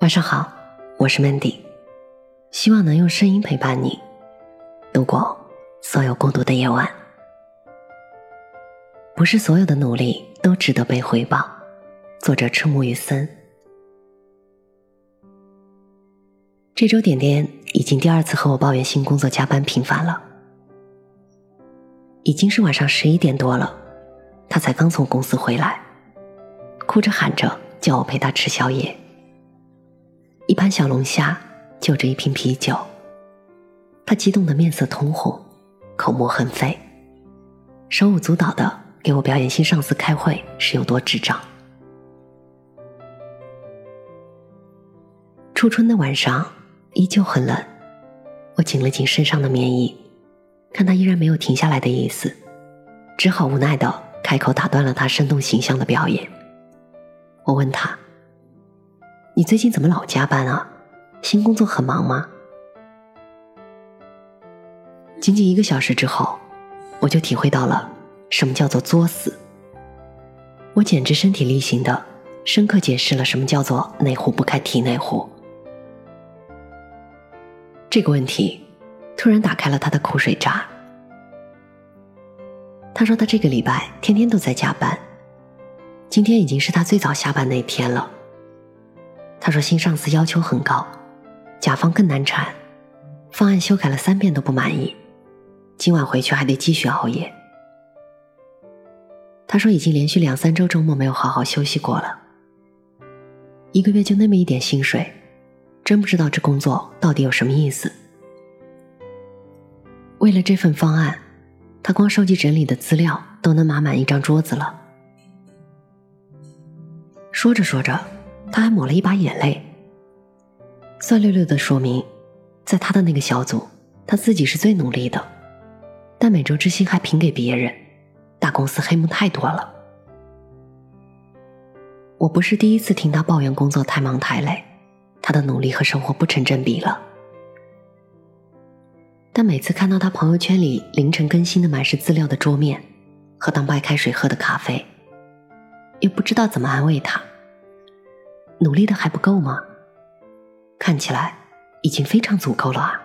晚上好，我是 Mandy，希望能用声音陪伴你度过所有孤独的夜晚。不是所有的努力都值得被回报。作者：赤木雨森。这周点点已经第二次和我抱怨新工作加班频繁了，已经是晚上十一点多了，他才刚从公司回来，哭着喊着叫我陪他吃宵夜。一盘小龙虾，就着一瓶啤酒，他激动的面色通红，口沫横飞，手舞足蹈的给我表演新上司开会是有多智障。初春的晚上依旧很冷，我紧了紧身上的棉衣，看他依然没有停下来的意思，只好无奈的开口打断了他生动形象的表演。我问他。你最近怎么老加班啊？新工作很忙吗？仅仅一个小时之后，我就体会到了什么叫做作死。我简直身体力行的深刻解释了什么叫做内壶不开提内壶。这个问题突然打开了他的口水闸。他说他这个礼拜天天都在加班，今天已经是他最早下班那天了。他说：“新上司要求很高，甲方更难缠，方案修改了三遍都不满意，今晚回去还得继续熬夜。”他说：“已经连续两三周周末没有好好休息过了，一个月就那么一点薪水，真不知道这工作到底有什么意思。”为了这份方案，他光收集整理的资料都能码满一张桌子了。说着说着。他还抹了一把眼泪，酸溜溜的说明，在他的那个小组，他自己是最努力的，但每周之星还评给别人，大公司黑幕太多了。我不是第一次听他抱怨工作太忙太累，他的努力和生活不成正比了。但每次看到他朋友圈里凌晨更新的满是资料的桌面，和当白开水喝的咖啡，又不知道怎么安慰他。努力的还不够吗？看起来已经非常足够了啊！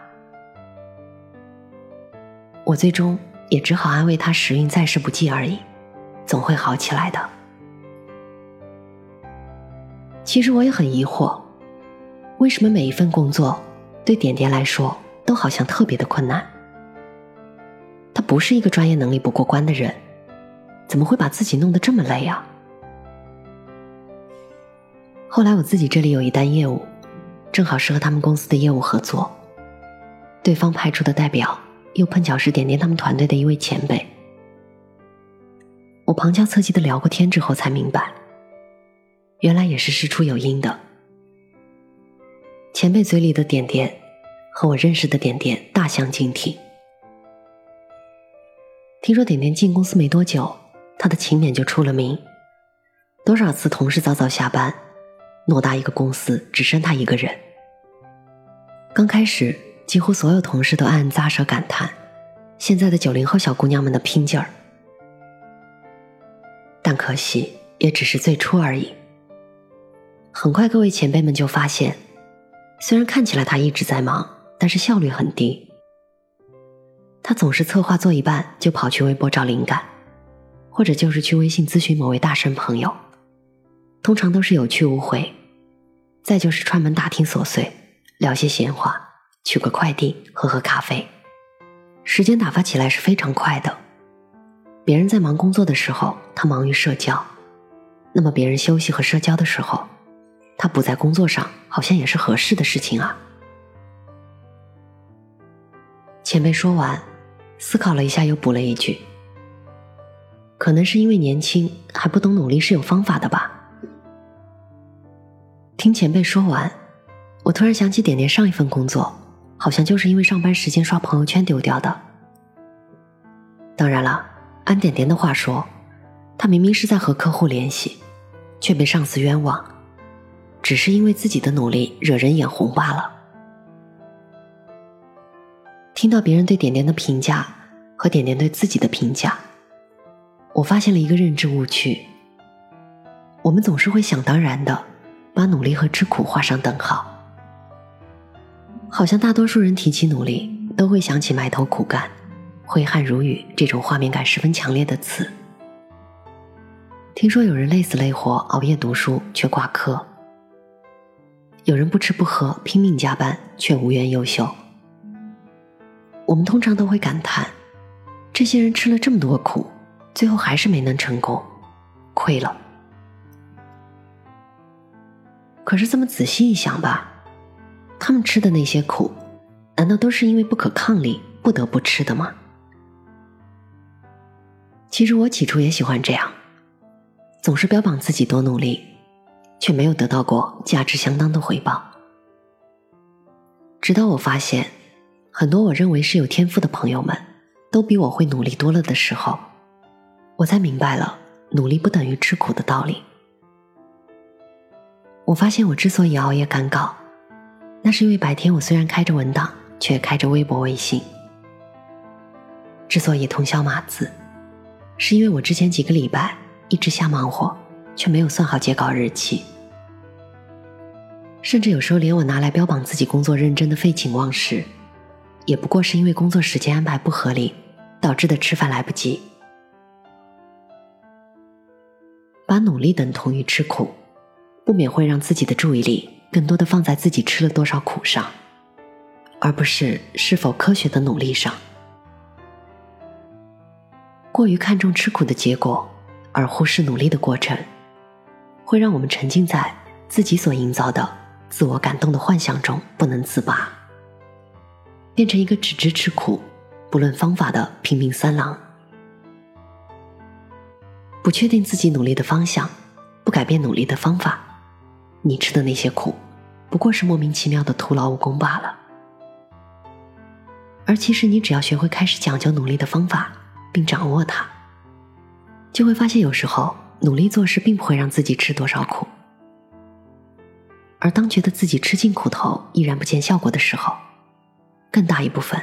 我最终也只好安慰他时运暂时不济而已，总会好起来的。其实我也很疑惑，为什么每一份工作对点点来说都好像特别的困难？他不是一个专业能力不过关的人，怎么会把自己弄得这么累啊？后来我自己这里有一单业务，正好是和他们公司的业务合作，对方派出的代表又碰巧是点点他们团队的一位前辈。我旁敲侧击的聊过天之后才明白，原来也是事出有因的。前辈嘴里的点点，和我认识的点点大相径庭。听说点点进公司没多久，他的勤勉就出了名，多少次同事早早下班。偌大一个公司，只剩他一个人。刚开始，几乎所有同事都暗暗咂舌感叹：现在的九零后小姑娘们的拼劲儿。但可惜，也只是最初而已。很快，各位前辈们就发现，虽然看起来他一直在忙，但是效率很低。他总是策划做一半就跑去微博找灵感，或者就是去微信咨询某位大神朋友。通常都是有去无回，再就是串门打听琐碎，聊些闲话，取个快递，喝喝咖啡，时间打发起来是非常快的。别人在忙工作的时候，他忙于社交；那么别人休息和社交的时候，他不在工作上，好像也是合适的事情啊。前辈说完，思考了一下，又补了一句：“可能是因为年轻，还不懂努力是有方法的吧。”听前辈说完，我突然想起点点上一份工作，好像就是因为上班时间刷朋友圈丢掉的。当然了，按点点的话说，他明明是在和客户联系，却被上司冤枉，只是因为自己的努力惹人眼红罢了。听到别人对点点的评价和点点对自己的评价，我发现了一个认知误区：我们总是会想当然的。把努力和吃苦画上等号。好像大多数人提起努力，都会想起埋头苦干、挥汗如雨这种画面感十分强烈的词。听说有人累死累活熬夜读书却挂科，有人不吃不喝拼命加班却无缘优秀。我们通常都会感叹，这些人吃了这么多苦，最后还是没能成功，亏了。可是这么仔细一想吧。他们吃的那些苦，难道都是因为不可抗力不得不吃的吗？其实我起初也喜欢这样，总是标榜自己多努力，却没有得到过价值相当的回报。直到我发现，很多我认为是有天赋的朋友们，都比我会努力多了的时候，我才明白了努力不等于吃苦的道理。我发现我之所以熬夜赶稿。那是因为白天我虽然开着文档，却开着微博、微信。之所以通宵码字，是因为我之前几个礼拜一直瞎忙活，却没有算好截稿日期。甚至有时候连我拿来标榜自己工作认真的废寝忘食，也不过是因为工作时间安排不合理导致的吃饭来不及。把努力等同于吃苦，不免会让自己的注意力。更多的放在自己吃了多少苦上，而不是是否科学的努力上。过于看重吃苦的结果，而忽视努力的过程，会让我们沉浸在自己所营造的自我感动的幻想中不能自拔，变成一个只知吃苦、不论方法的拼命三郎。不确定自己努力的方向，不改变努力的方法，你吃的那些苦。不过是莫名其妙的徒劳无功罢了。而其实，你只要学会开始讲究努力的方法，并掌握它，就会发现，有时候努力做事并不会让自己吃多少苦。而当觉得自己吃尽苦头依然不见效果的时候，更大一部分，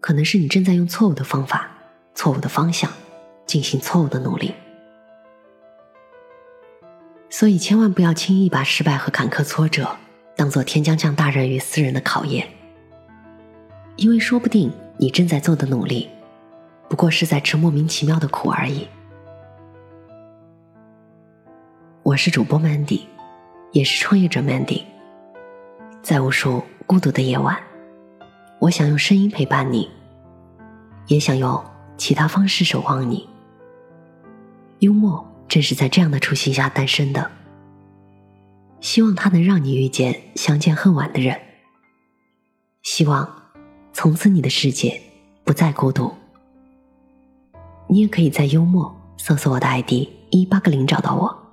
可能是你正在用错误的方法、错误的方向，进行错误的努力。所以，千万不要轻易把失败和坎坷挫折。当做天将降大任于斯人的考验，因为说不定你正在做的努力，不过是在吃莫名其妙的苦而已。我是主播 Mandy，也是创业者 Mandy。在无数孤独的夜晚，我想用声音陪伴你，也想用其他方式守望你。幽默正是在这样的初心下诞生的。希望它能让你遇见相见恨晚的人。希望从此你的世界不再孤独。你也可以在幽默搜索我的 ID 一八个零找到我。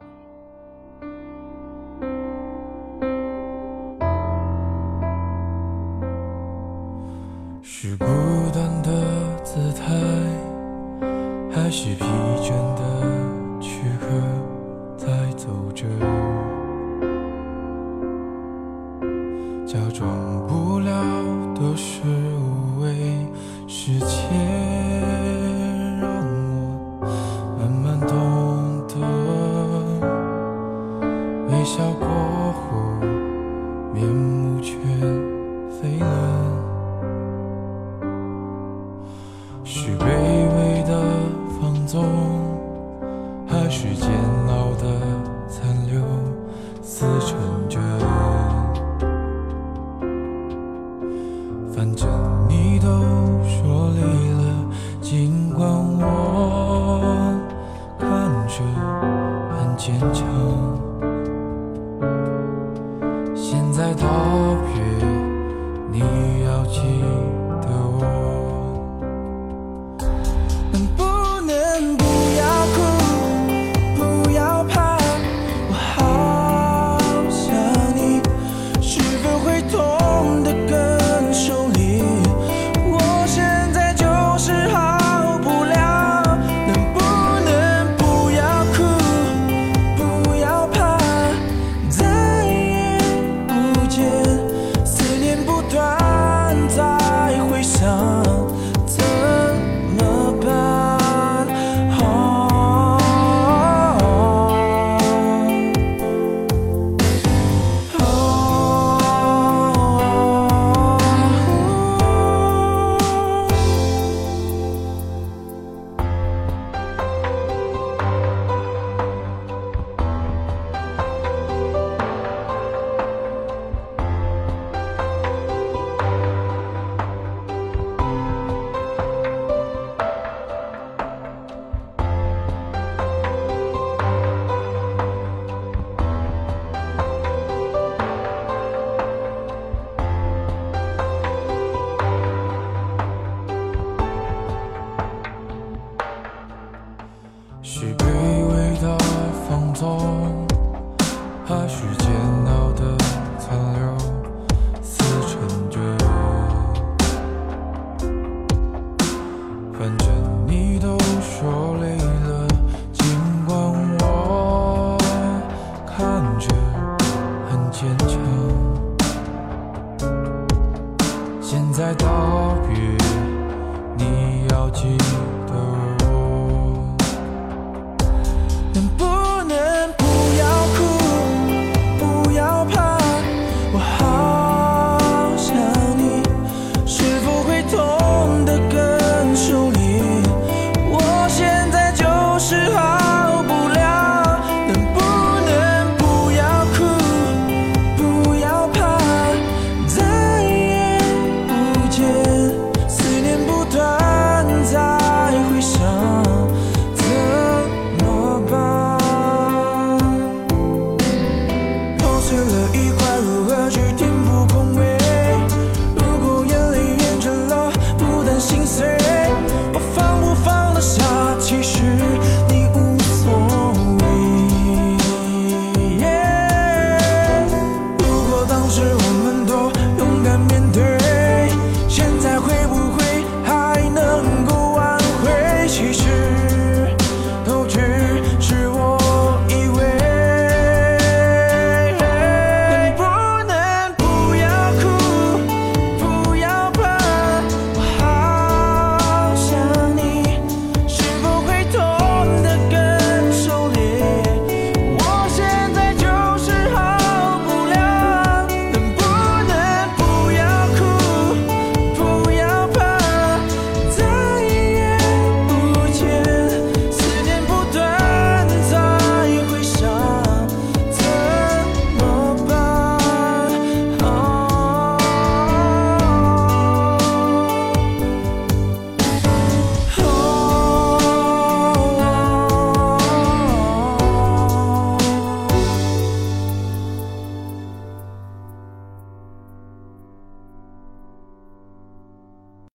是卑微的放纵，还是煎熬的残留，撕撑着。反正你都说累了，尽管我看着很坚强。现在道别，你要记。